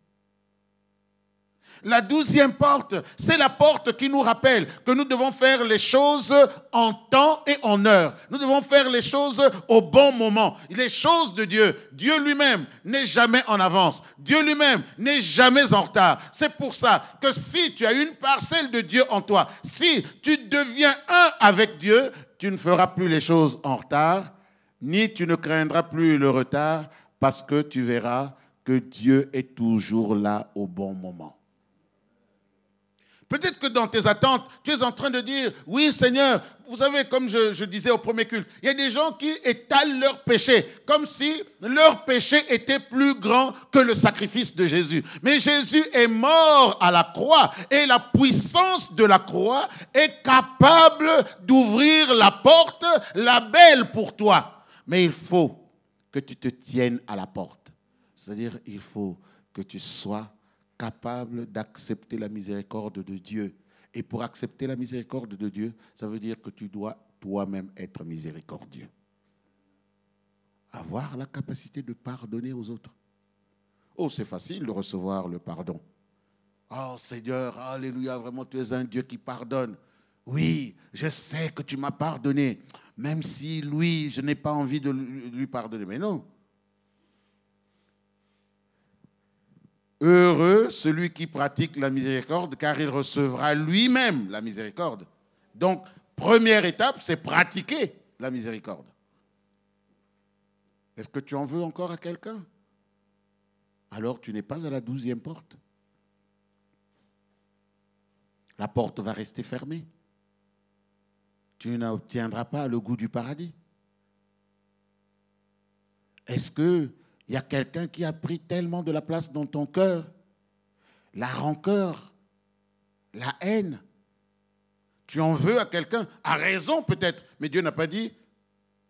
La douzième porte, c'est la porte qui nous rappelle que nous devons faire les choses en temps et en heure. Nous devons faire les choses au bon moment. Les choses de Dieu. Dieu lui-même n'est jamais en avance. Dieu lui-même n'est jamais en retard. C'est pour ça que si tu as une parcelle de Dieu en toi, si tu deviens un avec Dieu, tu ne feras plus les choses en retard, ni tu ne craindras plus le retard, parce que tu verras que Dieu est toujours là au bon moment. Peut-être que dans tes attentes, tu es en train de dire, oui Seigneur, vous savez, comme je, disais au premier culte, il y a des gens qui étalent leur péché, comme si leur péché était plus grand que le sacrifice de Jésus. Mais Jésus est mort à la croix et la puissance de la croix est capable d'ouvrir la porte, la belle pour toi. Mais il faut que tu te tiennes à la porte. C'est-à-dire, il faut que tu sois capable d'accepter la miséricorde de Dieu. Et pour accepter la miséricorde de Dieu, ça veut dire que tu dois toi-même être miséricordieux. Avoir la capacité de pardonner aux autres. Oh, c'est facile de recevoir le pardon. Oh Seigneur, alléluia, vraiment tu es un Dieu qui pardonne. Oui, je sais que tu m'as pardonné, même si lui, je n'ai pas envie de lui pardonner. Mais non, Heureux celui qui pratique la miséricorde, car il recevra lui-même la miséricorde. Donc, première étape, c'est pratiquer la miséricorde. Est-ce que tu en veux encore à quelqu'un? Alors tu n'es pas à la douzième porte. La porte va rester fermée. Tu n'obtiendras pas le goût du paradis. Est-ce qu'il y a quelqu'un qui a pris tellement de la place dans ton cœur La rancœur, la haine. Tu en veux à quelqu'un, à raison peut-être, mais Dieu n'a pas dit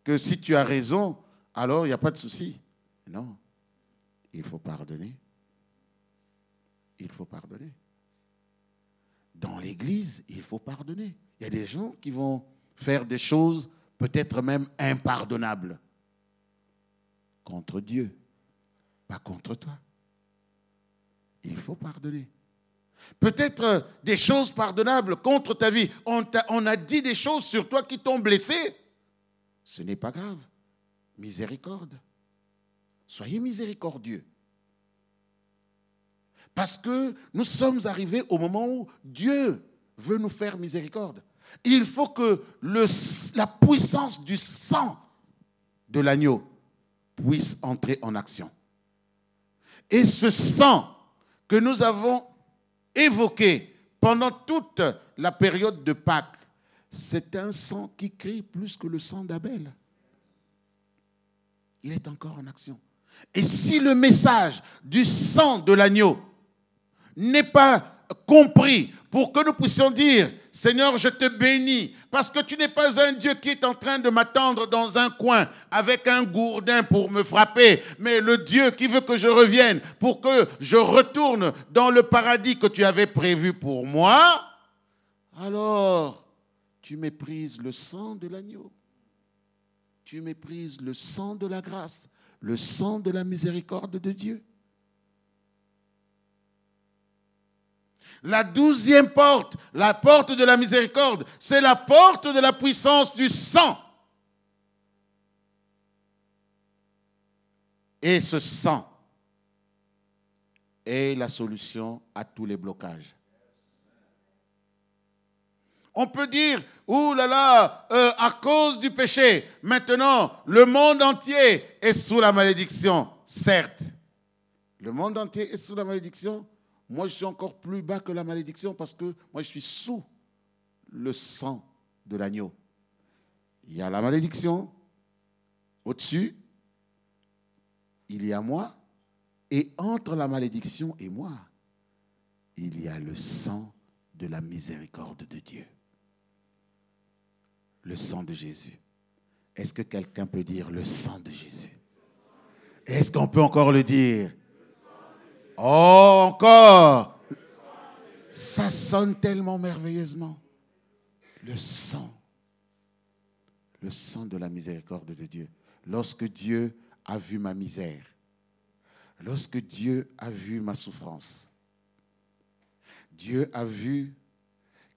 que si tu as raison, alors il n'y a pas de souci. Non, il faut pardonner. Il faut pardonner. Dans l'Église, il faut pardonner. Il y a des gens qui vont faire des choses peut-être même impardonnables contre Dieu, pas contre toi. Il faut pardonner. Peut-être des choses pardonnables contre ta vie. On a, dit des choses sur toi qui t'ont blessé. Ce n'est pas grave miséricorde. Soyez miséricordieux. Parce que nous sommes arrivés au moment où Dieu veut nous faire miséricorde. Il faut que la puissance du sang de l'agneau puisse entrer en action. Et ce sang que nous avons évoqué pendant toute la période de Pâques, c'est un sang qui crie plus que le sang d'Abel il est encore en action. Et si le message du sang de l'agneau n'est pas compris pour que nous puissions dire, Seigneur, je te bénis, parce que tu n'es pas un Dieu qui est en train de m'attendre dans un coin avec un gourdin pour me frapper, mais le Dieu qui veut que je revienne pour que je retourne dans le paradis que tu avais prévu pour moi, alors tu méprises le sang de l'agneau tu méprises le sang de la grâce, le sang de la miséricorde de Dieu. La douzième porte, la porte de la miséricorde, c'est la porte de la puissance du sang. Et ce sang est la solution à tous les blocages. On peut dire, ouh là là, euh, à cause du péché, maintenant, le monde entier est sous la malédiction. Certes, le monde entier est sous la malédiction. Moi, je suis encore plus bas que la malédiction parce que moi, je suis sous le sang de l'agneau. Il y a la malédiction au-dessus, il y a moi, et entre la malédiction et moi, il y a le sang de la miséricorde de Dieu le sang de Jésus. Est-ce que quelqu'un peut dire le sang de Jésus? Est-ce qu'on peut encore le dire? Oh, encore Ça sonne tellement merveilleusement. Le sang. Le sang de la miséricorde de Dieu. Lorsque Dieu a vu ma misère, lorsque Dieu a vu ma souffrance, Dieu a vu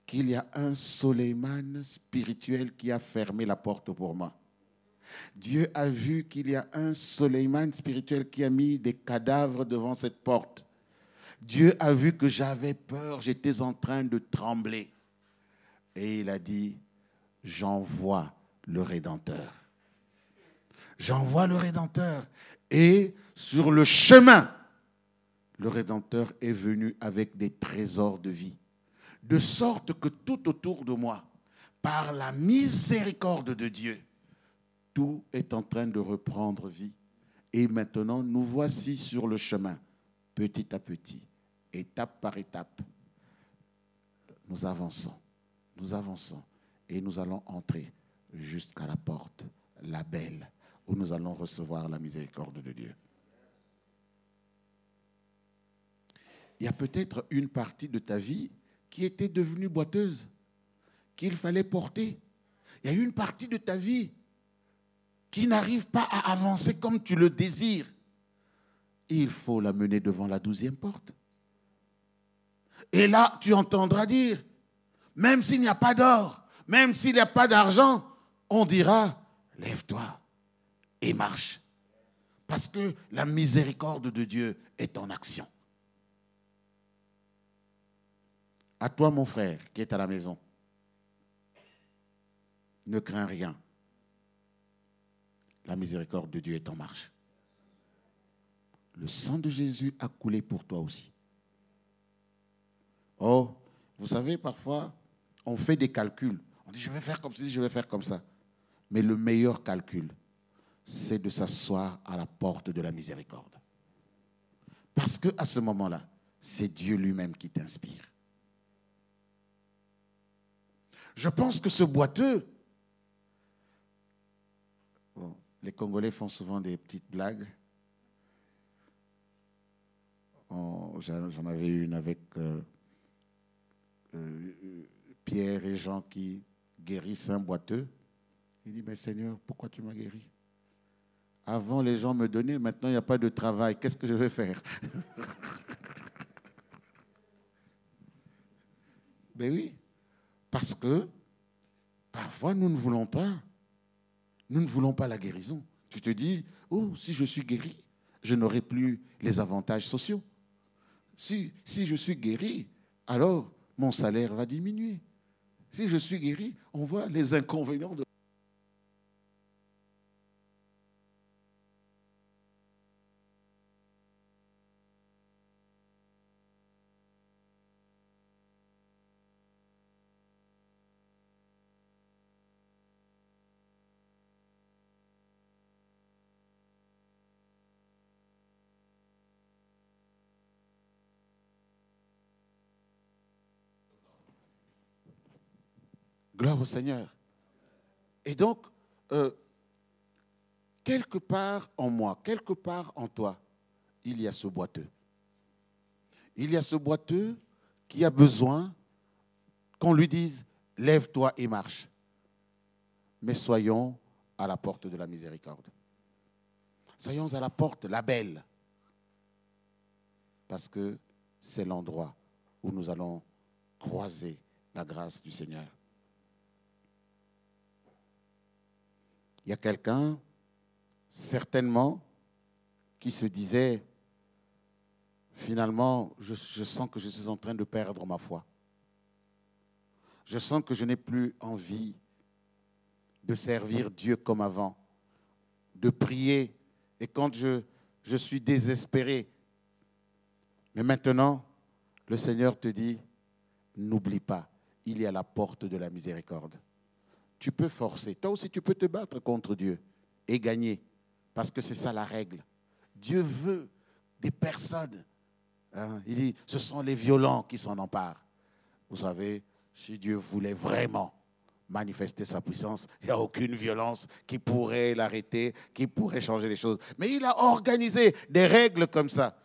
qu'il y a un Soleiman spirituel qui a fermé la porte pour moi. Dieu a vu qu'il y a un Soleiman spirituel qui a mis des cadavres devant cette porte. Dieu a vu que j'avais peur, j'étais en train de trembler. Et il a dit, j'envoie le Rédempteur. J'envoie le Rédempteur. Et sur le chemin, le Rédempteur est venu avec des trésors de vie de sorte que tout autour de moi, par la miséricorde de Dieu, tout est en train de reprendre vie. Et maintenant, nous voici sur le chemin, petit à petit, étape par étape. Nous avançons, nous avançons, et nous allons entrer jusqu'à la porte, la belle, où nous allons recevoir la miséricorde de Dieu. Il y a peut-être une partie de ta vie qui était devenue boiteuse, qu'il fallait porter. Il y a une partie de ta vie qui n'arrive pas à avancer comme tu le désires. Il faut la mener devant la douzième porte. Et là, tu entendras dire, même s'il n'y a pas d'or, même s'il n'y a pas d'argent, on dira, lève-toi et marche. Parce que la miséricorde de Dieu est en action. À toi, mon frère, qui est à la maison, ne crains rien. La miséricorde de Dieu est en marche. Le sang de Jésus a coulé pour toi aussi. Oh, vous savez, parfois, on fait des calculs. On dit, je vais faire comme ci, je vais faire comme ça. Mais le meilleur calcul, c'est de s'asseoir à la porte de la miséricorde. Parce qu'à ce moment-là, c'est Dieu lui-même qui t'inspire. Je pense que ce boiteux, les Congolais font souvent des petites blagues. J'en avais une avec euh, euh, Pierre et Jean qui guérissent un boiteux. Il dit, mais Seigneur, pourquoi tu m'as guéri? Avant, les gens me donnaient, maintenant, il n'y a pas de travail. Qu'est-ce que je vais faire? Ben oui, parce que parfois, nous ne voulons pas. Nous ne voulons pas la guérison. Tu te dis, oh, si je suis guéri, je n'aurai plus les avantages sociaux. Si, je suis guéri, alors mon salaire va diminuer. Si je suis guéri, on voit les inconvénients de Gloire au Seigneur. Et donc, euh, quelque part en moi, quelque part en toi, il y a ce boiteux. Il y a ce boiteux qui a besoin qu'on lui dise, lève-toi et marche. Mais soyons à la porte de la miséricorde. Soyons à la porte, la belle. Parce que c'est l'endroit où nous allons croiser la grâce du Seigneur. Il y a quelqu'un, certainement, qui se disait, finalement, je, sens que je suis en train de perdre ma foi. Je sens que je n'ai plus envie de servir Dieu comme avant, de prier. Et quand je, je suis désespéré, mais maintenant, le Seigneur te dit, n'oublie pas, il est à la porte de la miséricorde tu peux forcer. Toi aussi, tu peux te battre contre Dieu et gagner. Parce que c'est ça la règle. Dieu veut des personnes. Hein. il dit, ce sont les violents qui s'en emparent. Vous savez, si Dieu voulait vraiment manifester sa puissance, il n'y a aucune violence qui pourrait l'arrêter, qui pourrait changer les choses. Mais il a organisé des règles comme ça.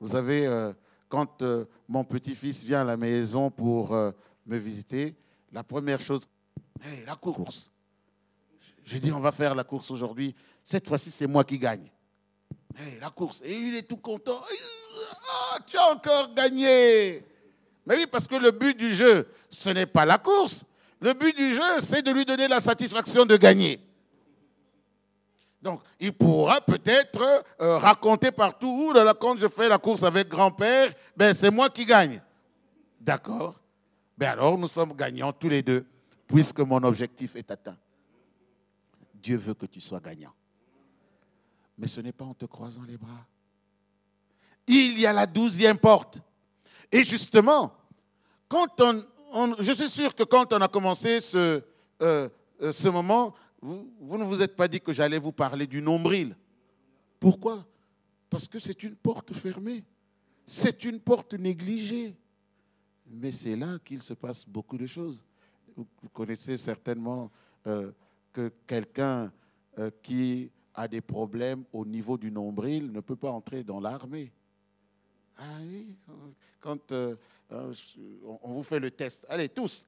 Vous savez, euh, quand euh, mon petit-fils vient à la maison pour euh, me visiter, la première chose La course. J'ai dit, on va faire la course aujourd'hui. Cette fois-ci, c'est moi qui gagne. La course. Et il est tout content. Ah, tu as encore gagné. Mais oui, parce que le but du jeu, ce n'est pas la course. Le but du jeu, c'est de lui donner la satisfaction de gagner. Donc, il pourra peut-être euh, raconter partout, où, quand je fais la course avec grand-père, ben, c'est moi qui gagne. D'accord ben Alors, nous sommes gagnants tous les deux puisque mon objectif est atteint. Dieu veut que tu sois gagnant. Mais ce n'est pas en te croisant les bras. Il y a la douzième porte. Et justement, quand on, je suis sûr que quand on a commencé ce, euh, euh, moment, vous ne vous êtes pas dit que j'allais vous parler du nombril. Pourquoi? Parce que c'est une porte fermée. C'est une porte négligée. Mais c'est là qu'il se passe beaucoup de choses vous connaissez certainement euh, que quelqu'un euh, qui a des problèmes au niveau du nombril ne peut pas entrer dans l'armée. Ah oui, quand euh, on vous fait le test, allez tous.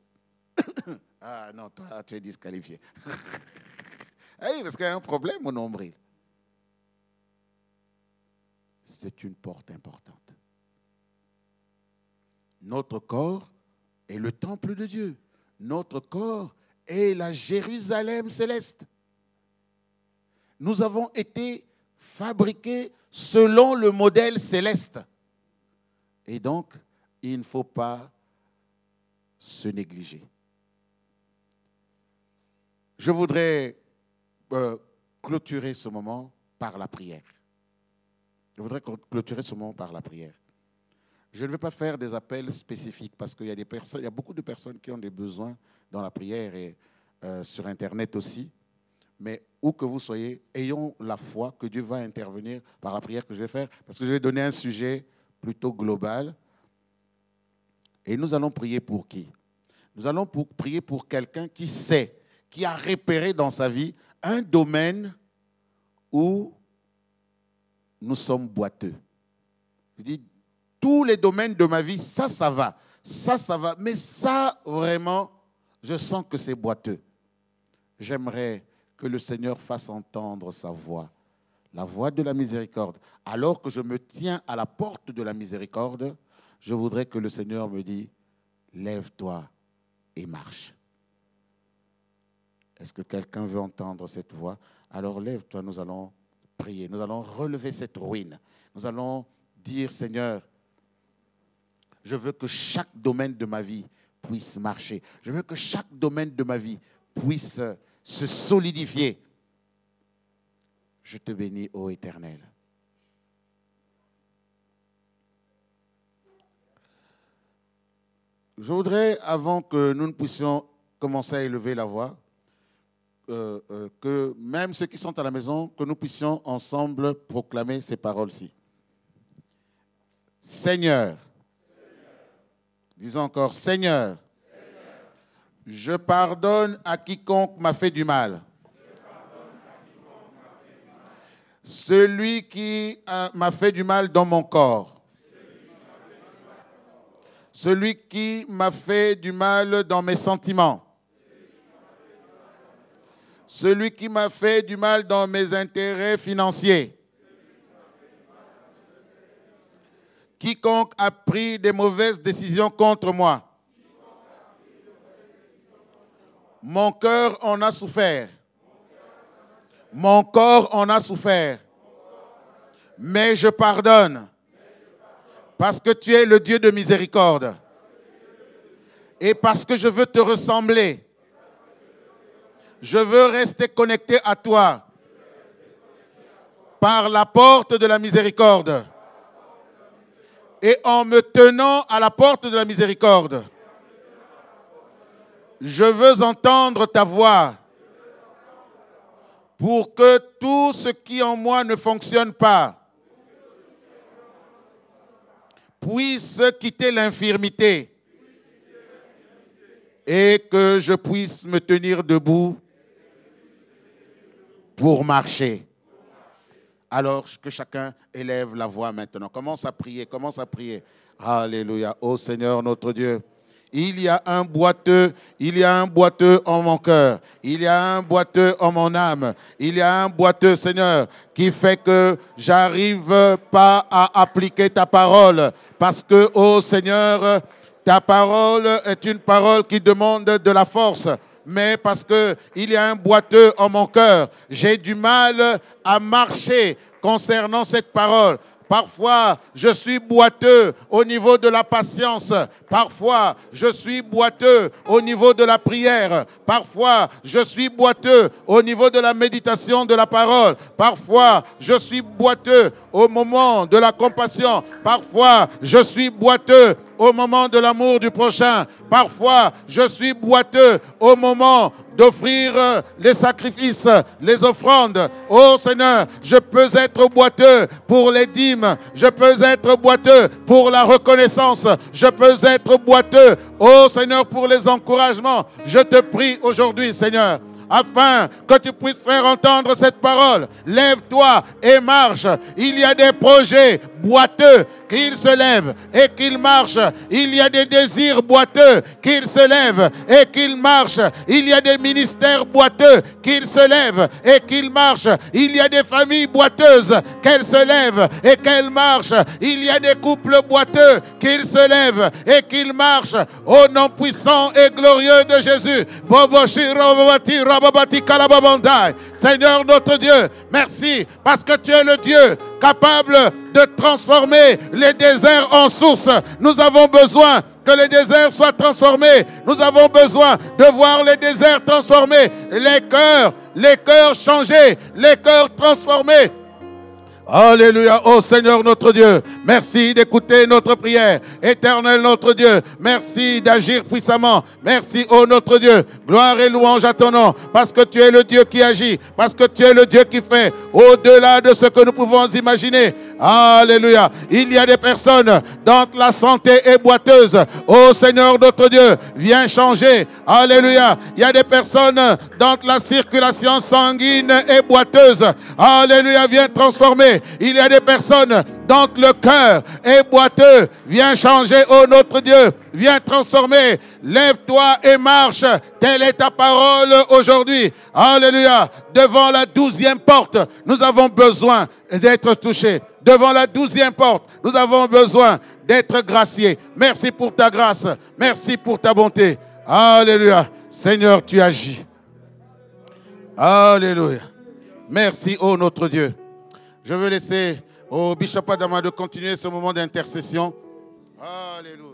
ah non, toi, tu es disqualifié. ah oui, parce qu'il y a un problème au nombril. C'est une porte importante. Notre corps est le temple de Dieu notre corps est la Jérusalem céleste. Nous avons été fabriqués selon le modèle céleste. Et donc, il ne faut pas se négliger. Je voudrais euh, clôturer ce moment par la prière. Je voudrais clôturer ce moment par la prière. Je ne vais pas faire des appels spécifiques parce qu'il y a des personnes, il y a beaucoup de personnes qui ont des besoins dans la prière et euh, sur Internet aussi. Mais où que vous soyez, ayons la foi que Dieu va intervenir par la prière que je vais faire, parce que je vais donner un sujet plutôt global. Et nous allons prier pour qui? Nous allons prier pour quelqu'un qui sait, qui a repéré dans sa vie un domaine où nous sommes boiteux. Je dis, tous les domaines de ma vie, ça, ça va. Ça, ça va. Mais ça, vraiment, je sens que c'est boiteux. J'aimerais que le Seigneur fasse entendre sa voix, la voix de la miséricorde. Alors que je me tiens à la porte de la miséricorde, je voudrais que le Seigneur me dise, lève-toi et marche. Est-ce que quelqu'un veut entendre cette voix? Alors lève-toi, nous allons prier, nous allons relever cette ruine. Nous allons dire, Seigneur, je veux que chaque domaine de ma vie puisse marcher. Je veux que chaque domaine de ma vie puisse se solidifier. Je te bénis, ô Éternel. Je voudrais, avant que nous ne puissions commencer à élever la voix, euh, euh, que même ceux qui sont à la maison, que nous puissions ensemble proclamer ces paroles-ci. Seigneur, Disons encore, Seigneur, je pardonne à quiconque m'a fait du mal. Celui qui m'a fait du mal dans mon corps. Celui qui m'a fait du mal dans mes sentiments. Celui qui m'a fait du mal dans mes intérêts financiers. Quiconque a pris des mauvaises décisions contre moi. Mon cœur en a souffert. Mon corps en a souffert. Mais je pardonne. Parce que tu es le Dieu de miséricorde. Et parce que je veux te ressembler. Je veux rester connecté à toi. Par la porte de la miséricorde et en me tenant à la porte de la miséricorde. Je veux entendre ta voix pour que tout ce qui en moi ne fonctionne pas puisse quitter l'infirmité et que je puisse me tenir debout pour marcher. Alors que chacun élève la voix maintenant. Commence à prier, commence à prier. Alléluia. Ô Seigneur notre Dieu. Il y a un boiteux, il y a un boiteux en mon cœur, il y a un boiteux en mon âme, il y a un boiteux, Seigneur, qui fait que j'arrive pas à appliquer ta parole. Parce que, ô Seigneur, ta parole est une parole qui demande de la force mais parce qu'il y a un boiteux en mon cœur. J'ai du mal à marcher concernant cette parole. Parfois, je suis boiteux au niveau de la patience. Parfois, je suis boiteux au niveau de la prière. Parfois, je suis boiteux au niveau de la méditation de la parole. Parfois, je suis boiteux au moment de la compassion. Parfois, je suis boiteux au moment de l'amour du prochain. Parfois, je suis boiteux au moment d'offrir euh, les sacrifices, les offrandes. Oh Seigneur, je peux être boiteux pour les dîmes, je peux être boiteux pour la reconnaissance, je peux être boiteux, oh Seigneur, pour les encouragements. Je te prie aujourd'hui, Seigneur afin que tu puisses faire entendre cette parole. Lève-toi et marche. Il y a des projets boiteux qu'il se lève et qu'il marche. Il y a des désirs boiteux qu'il se lève et qu'il marche. Il y a des ministères boiteux qu'il se lève et qu'il marche. Il y a des familles boiteuses qu'elles se lèvent et qu'elles marchent. Il y a des couples boiteux qu'ils se lèvent et qu'ils marchent. Au nom puissant et glorieux de Jésus. Seigneur notre Dieu, merci parce que tu es le Dieu capable de transformer les déserts en sources. Nous avons besoin que les déserts soient transformés. Nous avons besoin de voir les déserts transformés, les cœurs, les cœurs changés, les cœurs transformés. Alléluia, ô Seigneur notre Dieu, merci d'écouter notre prière. Éternel notre Dieu, merci d'agir puissamment. Merci, ô notre Dieu, gloire et louange à ton nom, parce que tu es le Dieu qui agit, parce que tu es le Dieu qui fait au-delà de ce que nous pouvons imaginer. Alléluia. Il y a des personnes dont la santé est boiteuse. Ô Seigneur notre Dieu, viens changer. Alléluia. Il y a des personnes dont la circulation sanguine est boiteuse. Alléluia, viens transformer. Il y a des personnes dont le cœur est boiteux. Viens changer, ô notre Dieu. Viens transformer. Lève-toi et marche. Telle est ta parole aujourd'hui. Alléluia. Devant la douzième porte, nous avons besoin d'être touchés devant la douzième porte. Nous avons besoin d'être graciés. Merci pour ta grâce. Merci pour ta bonté. Alléluia. Seigneur, tu agis. Alléluia. Merci, ô notre Dieu. Je veux laisser au Bishop Adama de continuer ce moment d'intercession. Alléluia.